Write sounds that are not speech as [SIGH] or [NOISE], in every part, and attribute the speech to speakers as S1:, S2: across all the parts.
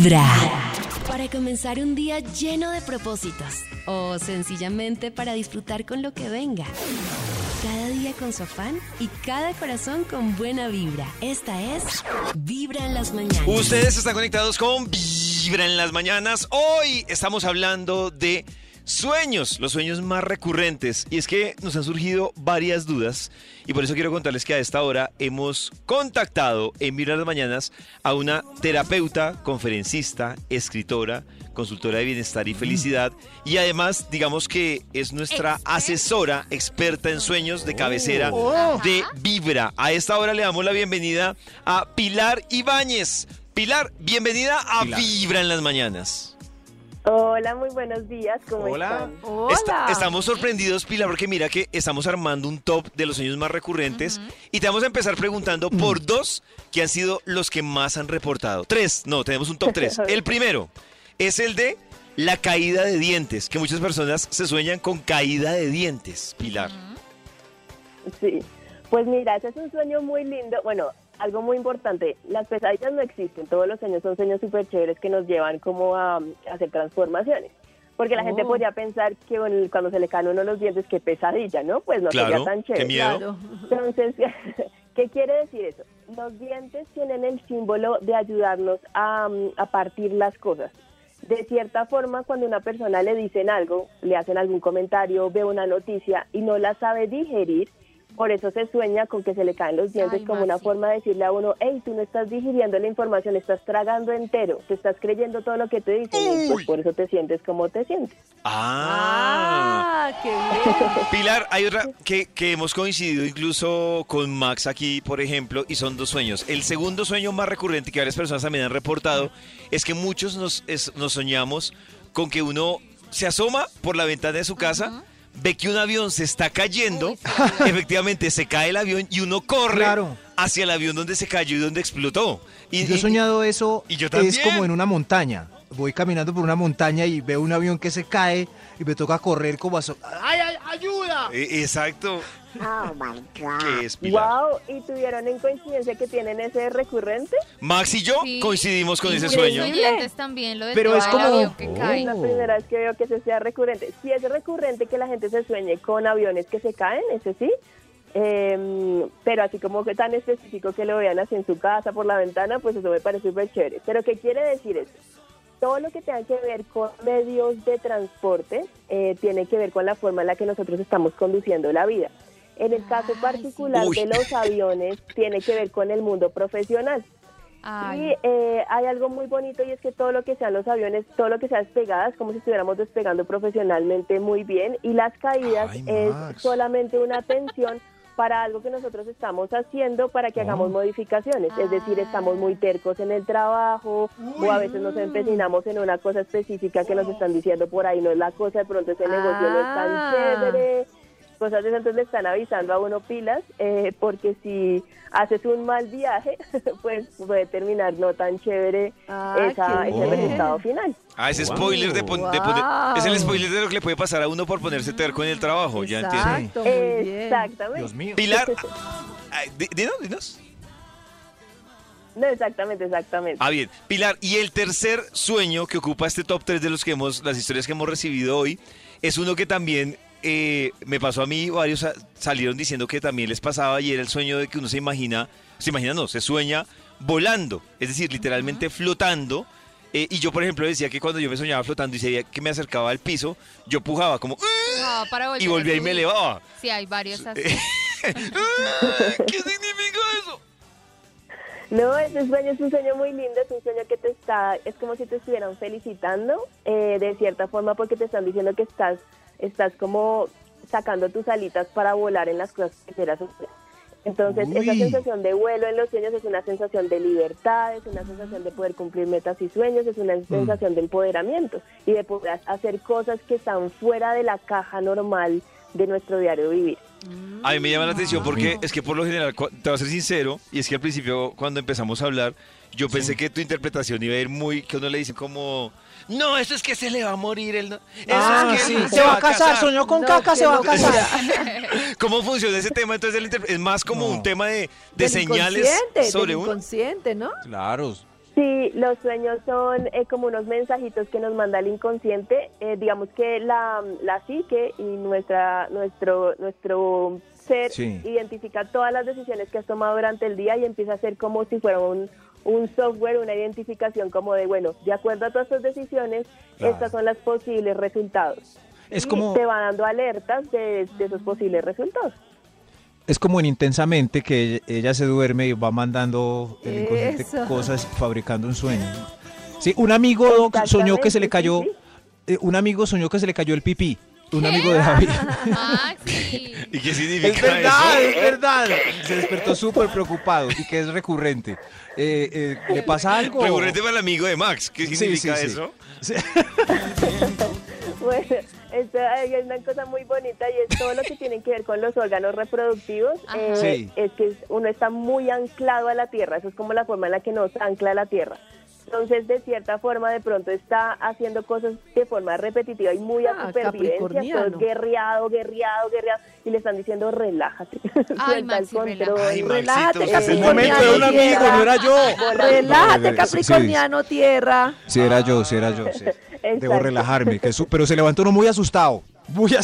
S1: Vibra.
S2: Para comenzar un día lleno de propósitos o sencillamente para disfrutar con lo que venga. Cada día con su afán y cada corazón con buena vibra. Esta es Vibra en las mañanas.
S3: Ustedes están conectados con Vibra en las mañanas. Hoy estamos hablando de sueños, los sueños más recurrentes. Y es que nos han surgido varias dudas y por eso quiero contarles que a esta hora hemos contactado en Vibra en las mañanas a una terapeuta, conferencista, escritora, consultora de bienestar y felicidad y además digamos que es nuestra asesora experta en sueños de cabecera de Vibra. A esta hora le damos la bienvenida a Pilar Ibáñez. Pilar, bienvenida a Vibra en las mañanas.
S4: Hola, muy buenos días. ¿Cómo están?
S3: Está- estamos sorprendidos, Pilar, porque mira que estamos armando un top de los sueños más recurrentes y te vamos a empezar preguntando por dos que han sido los que más han reportado. Tres, no, tenemos un top tres. [LAUGHS] El primero es el de la caída de dientes, que muchas personas se sueñan con caída de dientes, Pilar.
S4: Sí. Pues mira, ese es un sueño muy lindo. Bueno, algo muy importante, las pesadillas no existen. Todos los sueños son sueños súper chéveres que nos llevan como a, a hacer transformaciones. Porque la gente podría pensar que bueno, cuando se le caen uno los dientes, qué pesadilla, ¿no? Pues no
S3: Claro,
S4: sería tan
S3: qué
S4: chévere.
S3: miedo.
S4: Entonces, [LAUGHS] ¿qué quiere decir eso? Los dientes tienen el símbolo de ayudarnos a, a partir las cosas. De cierta forma, cuando una persona le dicen algo, le hacen algún comentario, ve una noticia y no la sabe digerir, por eso se sueña con que se le caen los dientes
S5: Ay,
S4: como una forma de decirle a uno, hey, tú no estás digiriendo la información, estás tragando entero, te estás creyendo todo lo que te dicen, y pues por eso te sientes como te sientes.
S3: Ah.
S5: Ah, qué bien. [LAUGHS]
S3: Pilar, hay otra que, que hemos coincidido incluso con Max aquí, por ejemplo, y son dos sueños. El segundo sueño más recurrente que varias personas también han reportado es que muchos nos, es- nos soñamos con que uno se asoma por la ventana de su casa, ve que un avión se está cayendo,
S5: Uy, sí. [LAUGHS]
S3: efectivamente se cae el avión y uno corre
S6: Claro.
S3: hacia el avión donde se cayó y donde explotó. Y,
S6: Yo he soñado eso,
S3: y yo
S6: es como en una montaña. Voy caminando por una montaña y veo un avión que se cae y me toca correr como a... so- ¡Ay, ay, ayuda!
S3: Eh, Exacto. ¿Qué es, Pilar?
S4: Wow, ¿y tuvieron en coincidencia que tienen ese recurrente?
S3: Max y yo
S5: Sí.
S3: coincidimos con ese sueño.
S5: también, lo
S6: Pero es como-
S5: avión que
S6: Oh.
S5: cae.
S4: La primera vez que veo que ese sea recurrente. Si es recurrente que la gente se sueñe con aviones que se caen, ese sí. Eh, pero así como que tan específico que lo vean así en su casa por la ventana, pues eso me parece súper chévere. Pero ¿qué quiere decir eso? Todo lo que tenga que ver con medios de transporte eh, tiene que ver con la forma en la que nosotros estamos conduciendo la vida. En el caso
S5: Ay,
S4: particular
S3: sí.
S4: de los aviones, tiene que ver con el mundo profesional.
S5: Ay,
S4: Y eh, hay algo muy bonito y es que todo lo que sean los aviones, todo lo que sea despegada es como si estuviéramos despegando profesionalmente muy bien y las caídas
S6: Ay,
S4: es solamente una atención para algo que nosotros estamos haciendo para que hagamos modificaciones. Es decir, estamos muy tercos en el trabajo o a veces nos empecinamos en una cosa específica que nos están diciendo por ahí no es la cosa, de pronto ese negocio no es tan
S5: Ah.
S4: chévere cosas de esas, entonces le están avisando a uno pilas, eh, porque si haces un mal viaje, [LAUGHS] pues puede terminar no tan chévere
S5: Ah,
S4: esa- ese
S6: bien.
S4: resultado final.
S3: Ah, ese spoiler de, pon- de poner- es el spoiler de lo que le puede pasar a uno por ponerse terco en el trabajo, ya entiendo.
S5: Bien.
S4: Exactamente.
S6: Dios mío.
S3: Pilar, [LAUGHS] di- dinos, dinos.
S4: No, exactamente, exactamente.
S3: Ah, bien. Pilar, y el tercer sueño que ocupa este top 3 de los que hemos, las historias que hemos recibido hoy, es uno que también eh, me pasó a mí, varios sa- salieron diciendo que también les pasaba y era el sueño de que uno se imagina, se imagina no, se sueña volando, es decir, literalmente flotando. Eh, y yo, por ejemplo, decía que cuando yo me soñaba flotando y se veía que me acercaba al piso, yo pujaba como
S5: No, para volver
S3: y
S5: a
S3: volvía y me elevaba.
S5: Sí, hay varios así. [LAUGHS]
S3: ¿Qué significa eso?
S4: No, ese sueño es un sueño muy lindo, es un sueño que te está, es como si te estuvieran felicitando, eh, de cierta forma, porque te están diciendo que estás, estás como sacando tus alitas para volar en las cosas que quieras hacer. Entonces, esa sensación de vuelo en los sueños es una sensación de libertad, es una sensación de poder cumplir metas y sueños, es una sensación de empoderamiento y de poder hacer cosas que están fuera de la caja normal de nuestro diario vivir.
S3: A mí me llama la atención porque es que por lo general, te voy a ser sincero, y es que al principio cuando empezamos a hablar, yo pensé que tu interpretación iba a ir muy, que uno le dice como, no, eso es que se le va a morir el... no- Eso
S6: Ah,
S3: es que
S6: sí. Se va a casar, soñó con
S5: No,
S6: caca, se va a casar. [LAUGHS]
S3: ¿Cómo funciona ese tema? Entonces el inter- es más como
S6: No.
S3: un tema de, de
S7: Del
S3: señales
S7: inconsciente,
S3: sobre
S7: del
S3: uno.
S7: inconsciente, ¿no?
S6: Claro.
S4: Sí, Sí, los sueños son eh, como unos mensajitos que nos manda el inconsciente. Eh, digamos que la, la psique y nuestra, nuestro, nuestro ser
S6: Sí.
S4: identifica todas las decisiones que has tomado durante el día y empieza a ser como si fuera un, un software, una identificación como de, bueno, de acuerdo a todas tus decisiones,
S6: Claro.
S4: estas son los posibles resultados.
S6: Es
S4: Y
S6: como-
S4: te va dando alertas de, de esos posibles resultados.
S6: Es como en Intensamente que ella se duerme y va mandando el inconsciente
S5: Eso.
S6: cosas fabricando un sueño. Sí, un amigo soñó que se le cayó,
S4: sí, sí.
S6: eh, un amigo soñó que se le cayó el pipí. Un amigo de David.
S5: Maxi. [LAUGHS]
S3: ¿Y qué
S6: Es
S3: significa
S6: verdad,
S3: eso?
S6: es verdad. Se despertó súper preocupado y que es recurrente. Eh, eh, ¿Le pasa algo?
S3: Recurrente para el amigo de Max. ¿Qué significa
S6: sí, sí.
S3: eso?
S6: Sí.
S4: Bueno, esto hay una cosa muy bonita y es todo lo que tiene que ver con los órganos reproductivos. Eh,
S6: Sí.
S4: Es que uno está muy anclado a la tierra, eso es como la forma en la que nos ancla a la tierra. Entonces, de cierta forma, de pronto está haciendo cosas de forma repetitiva y muy a
S1: Ah,
S4: supervivencia, todo guerreado, guerreado, guerreado, y le están diciendo, relájate, el
S5: Maxi,
S4: control.
S3: Ay,
S1: Relájate,
S6: Es el
S4: Eh,
S6: momento de un amigo,
S1: tierra.
S6: no era yo.
S1: Relájate,
S6: Sí,
S1: Capricorniano, tierra.
S6: Sí, era yo, sí, era yo. sí. Debo relajarme. que su- pero se levantó uno muy asustado. Muy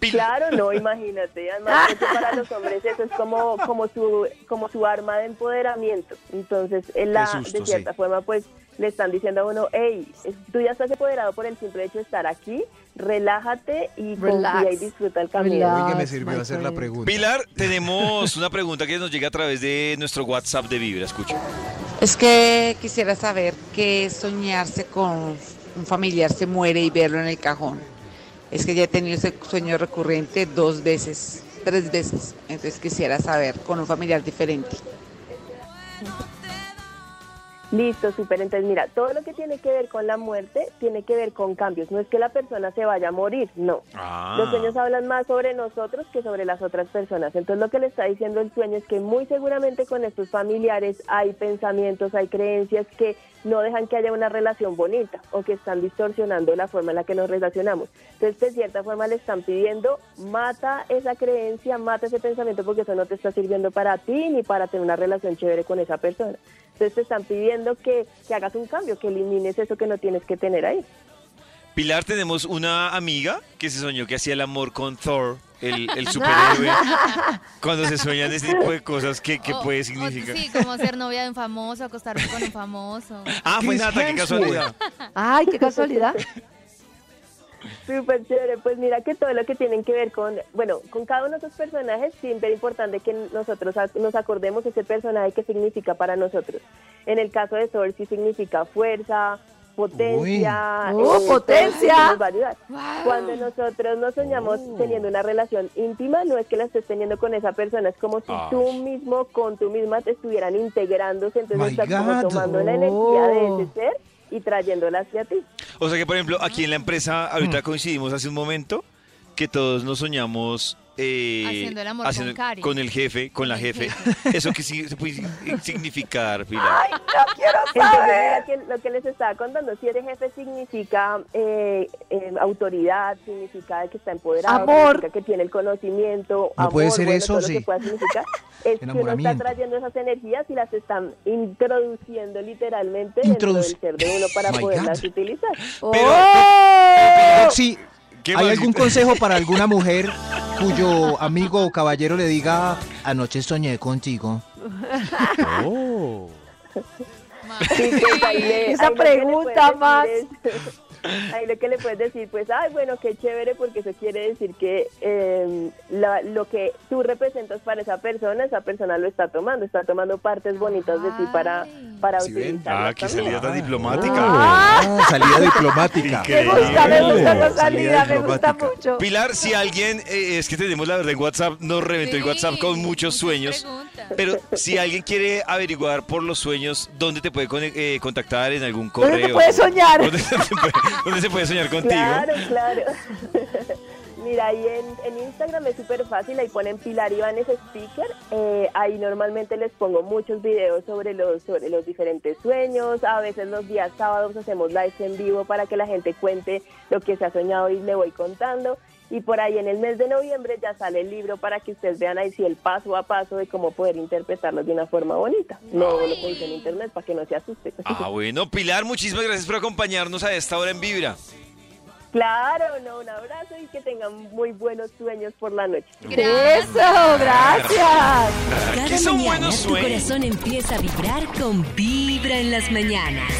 S4: Claro, no, [LAUGHS] imagínate. Además, para los hombres eso es como, como, su, como su arma de empoderamiento. Entonces, en la,
S6: susto,
S4: de cierta
S6: sí.
S4: forma, pues le están diciendo a uno, hey, tú ya estás empoderado por el simple hecho de estar aquí, relájate y
S1: Relax.
S4: confía y disfruta el camino.
S1: Relax.
S6: Me sirvió hacer la pregunta.
S3: Pilar, [LAUGHS] tenemos una pregunta que nos llega a través de nuestro WhatsApp de Vibra. Escucha.
S7: Es que quisiera saber qué es soñarse con un familiar se muere y verlo en el cajón. Es que ya he tenido ese sueño recurrente dos veces, tres veces. Entonces quisiera saber con un familiar diferente.
S4: Listo, súper. Entonces, mira, todo lo que tiene que ver con la muerte tiene que ver con cambios. No es que la persona se vaya a morir, no.
S3: Ah.
S4: Los sueños hablan más sobre nosotros que sobre las otras personas. Entonces lo que le está diciendo el sueño es que muy seguramente con estos familiares hay pensamientos, hay creencias que no dejan que haya una relación bonita o que están distorsionando la forma en la que nos relacionamos. Entonces de cierta forma le están pidiendo, mata esa creencia, mata ese pensamiento porque eso no te está sirviendo para ti ni para tener una relación chévere con esa persona. Entonces te están pidiendo que, que hagas un cambio, que elimines eso que no tienes que tener ahí.
S3: Pilar, tenemos una amiga que se soñó que hacía el amor con Thor, el, el superhéroe. [LAUGHS] Cuando se sueñan este tipo de cosas, ¿qué, qué
S5: O-
S3: puede
S5: o-
S3: significar?
S5: sí, como ser novia de un famoso, acostarme con un famoso.
S3: Ah, fue
S6: Chris
S3: Nata, qué casualidad.
S1: Ay, qué casualidad.
S4: Súper chévere, pues mira que todo lo que tienen que ver con, bueno, con cada uno de esos personajes, siempre es importante que nosotros nos acordemos ese personaje que significa para nosotros. En el caso de Thor sí significa fuerza, potencia,
S1: Uy. ¡Oh, potencia!
S4: eso nos va a ayudar.
S5: Wow.
S4: Cuando nosotros nos soñamos
S6: Oh.
S4: teniendo una relación íntima, no es que la estés teniendo con esa persona, es como si
S3: Ay.
S4: tú mismo con tú misma te estuvieran integrándose, entonces
S6: My
S4: estás como tomando la energía de
S1: Oh.
S4: ese ser y trayéndola hacia ti.
S3: O sea que, por ejemplo, aquí en la empresa, ahorita coincidimos hace un momento que todos nos soñamos eh,
S5: Haciendo el amor con
S3: el jefe, con la jefe.
S5: jefe. [LAUGHS]
S3: ¿Eso qué sí- se puede significar, Pilar?
S1: Ay, no quiero [LAUGHS]
S4: Entonces,
S1: saber.
S4: que lo que les estaba contando, si eres jefe significa eh, eh, autoridad, significa que está empoderado,
S1: Amor.
S4: significa que tiene el conocimiento,
S6: No
S4: amor,
S6: puede ser
S4: bueno,
S6: eso,
S4: todo lo
S6: sí.
S4: que pueda significar, [LAUGHS] es que uno está trayendo esas energías y las están introduciendo literalmente dentro
S6: Introduc-
S4: del ser de uno para
S6: My
S4: poderlas
S6: God.
S4: utilizar.
S3: Pero-
S1: ¡Oh!
S6: Sí,
S3: ¿Qué
S6: ¿hay
S3: más?
S6: algún consejo para [LAUGHS] alguna mujer cuyo amigo o caballero le diga, anoche soñé contigo? Oh.
S4: Sí, pues ahí le-
S1: Esa pregunta,
S4: es- Ahí lo que le puedes decir, pues, ay, bueno, qué chévere, porque eso quiere decir que eh, la- lo que tú representas para esa persona, esa persona lo está tomando, está tomando partes bonitas de ti para, para
S6: ¿Sí ven?
S4: utilizarlas
S3: Ah, qué salida tan diplomática.
S6: Ah, salida diplomática.
S1: Me gusta, me gusta esa salida, me gusta mucho.
S3: Pilar, si [LAUGHS] alguien, eh, es que tenemos la verdad en WhatsApp, nos reventó el WhatsApp con muchos sueños.
S5: preguntas.
S3: Pero si alguien quiere averiguar por los sueños, ¿dónde te puede eh, contactar? ¿En algún
S1: ¿Dónde
S3: correo?
S1: soñar?
S3: ¿Dónde se puede, dónde se puede soñar contigo?
S4: Claro, claro. [LAUGHS] Mira, ahí en, en Instagram es súper fácil, ahí ponen Pilar Ibanes Speaker, eh, ahí normalmente les pongo muchos videos sobre los, sobre los diferentes sueños, a veces los días sábados hacemos lives en vivo para que la gente cuente lo que se ha soñado y le voy contando, Y por ahí en el mes de noviembre ya sale el libro para que ustedes vean ahí sí el paso a paso de cómo poder interpretarlos de una forma bonita. No lo dice en internet para que no se asuste.
S3: Ah, bueno, Pilar, muchísimas gracias por acompañarnos a esta hora en Vibra.
S4: Claro, no, un abrazo y que tengan muy buenos sueños por la noche.
S1: Eso, gracias.
S3: ¿Qué
S2: Cada
S3: son
S2: mañana
S3: buenos
S2: tu
S3: sueños?
S2: corazón empieza a vibrar con Vibra en las mañanas.